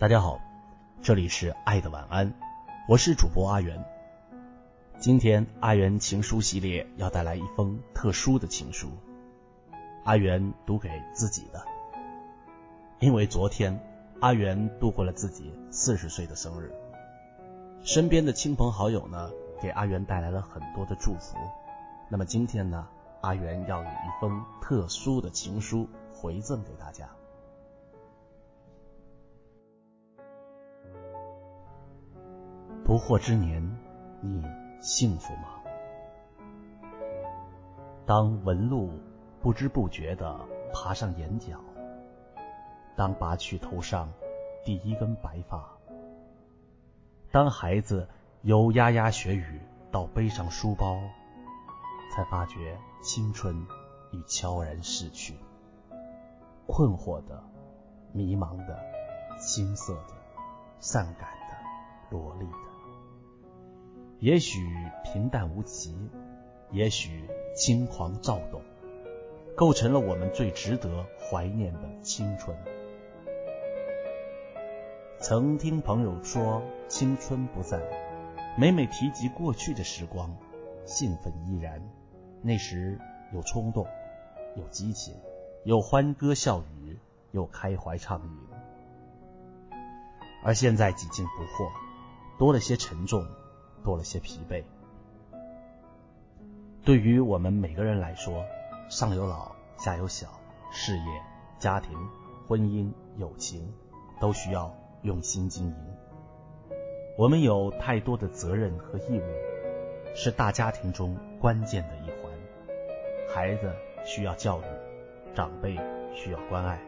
大家好，这里是爱的晚安，我是主播阿元。今天阿元情书系列要带来一封特殊的情书，阿元读给自己的。因为昨天阿元度过了自己四十岁的生日，身边的亲朋好友呢给阿元带来了很多的祝福。那么今天呢，阿元要以一封特殊的情书回赠给大家。不惑之年，你幸福吗？当纹路不知不觉的爬上眼角，当拔去头上第一根白发，当孩子由牙牙学语到背上书包，才发觉青春已悄然逝去。困惑的、迷茫的、青涩的、善感的、萝莉的。也许平淡无奇，也许轻狂躁动，构成了我们最值得怀念的青春。曾听朋友说青春不在，每每提及过去的时光，兴奋依然。那时有冲动，有激情，有欢歌笑语，有开怀畅饮。而现在几近不惑，多了些沉重。多了些疲惫。对于我们每个人来说，上有老，下有小，事业、家庭、婚姻、友情都需要用心经营。我们有太多的责任和义务，是大家庭中关键的一环。孩子需要教育，长辈需要关爱，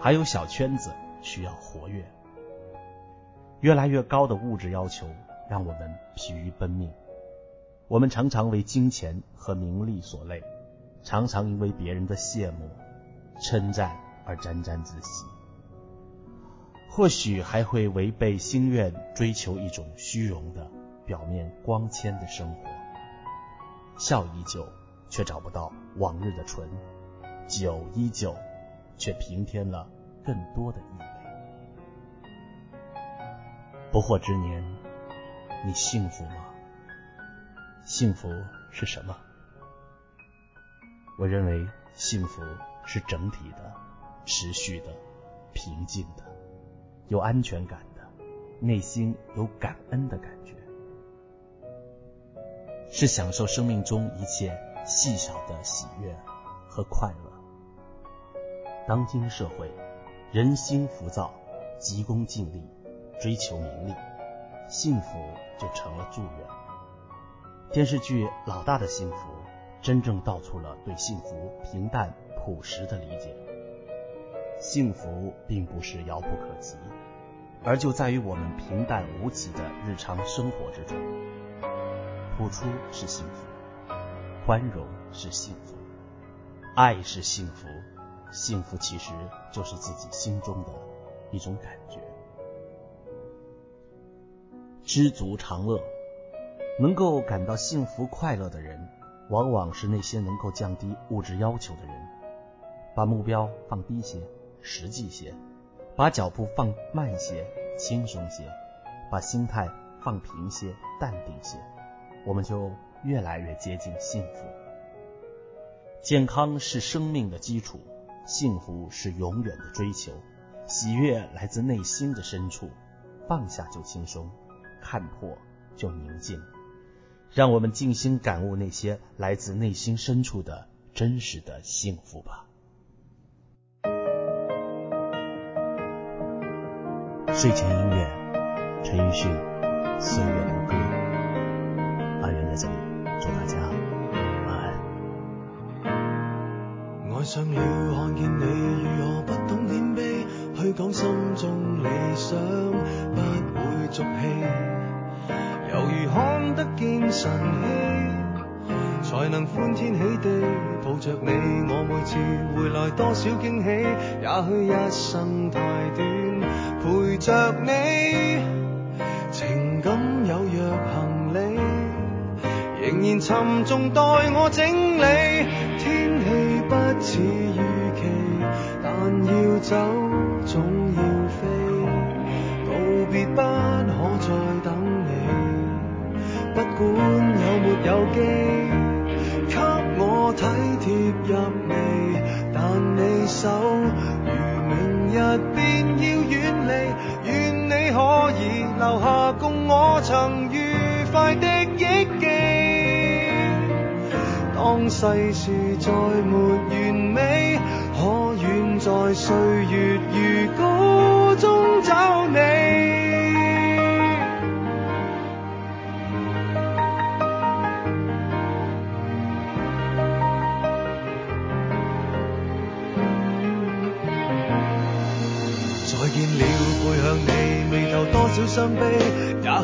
还有小圈子需要活跃。越来越高的物质要求。让我们疲于奔命，我们常常为金钱和名利所累，常常因为别人的羡慕、称赞而沾沾自喜，或许还会违背心愿追求一种虚荣的、表面光鲜的生活。笑依旧，却找不到往日的纯；酒依旧，却平添了更多的意味。不惑之年。你幸福吗？幸福是什么？我认为幸福是整体的、持续的、平静的、有安全感的，内心有感恩的感觉，是享受生命中一切细小的喜悦和快乐。当今社会人心浮躁，急功近利，追求名利。幸福就成了祝愿。电视剧《老大的幸福》真正道出了对幸福平淡朴实的理解。幸福并不是遥不可及，而就在于我们平淡无奇的日常生活之中。付出是幸福，宽容是幸福，爱是幸福。幸福其实就是自己心中的一种感觉。知足常乐，能够感到幸福快乐的人，往往是那些能够降低物质要求的人。把目标放低些，实际些；把脚步放慢些，轻松些；把心态放平些，淡定些。我们就越来越接近幸福。健康是生命的基础，幸福是永远的追求，喜悦来自内心的深处。放下就轻松。看破就宁静，让我们静心感悟那些来自内心深处的真实的幸福吧。睡前音乐，陈奕迅《岁月》。欢天喜地抱着你，我每次回来多少惊喜。也许一生太短，陪着你，情感有若行李，仍然沉重待我整理。天气不似预期，但要走总要飞，道别不可再等你，不管有没有机。入微，但你手，如明日便要远离，愿你可以留下共我曾愉快的忆记。当世事再没完美，可远在岁月如歌中找你。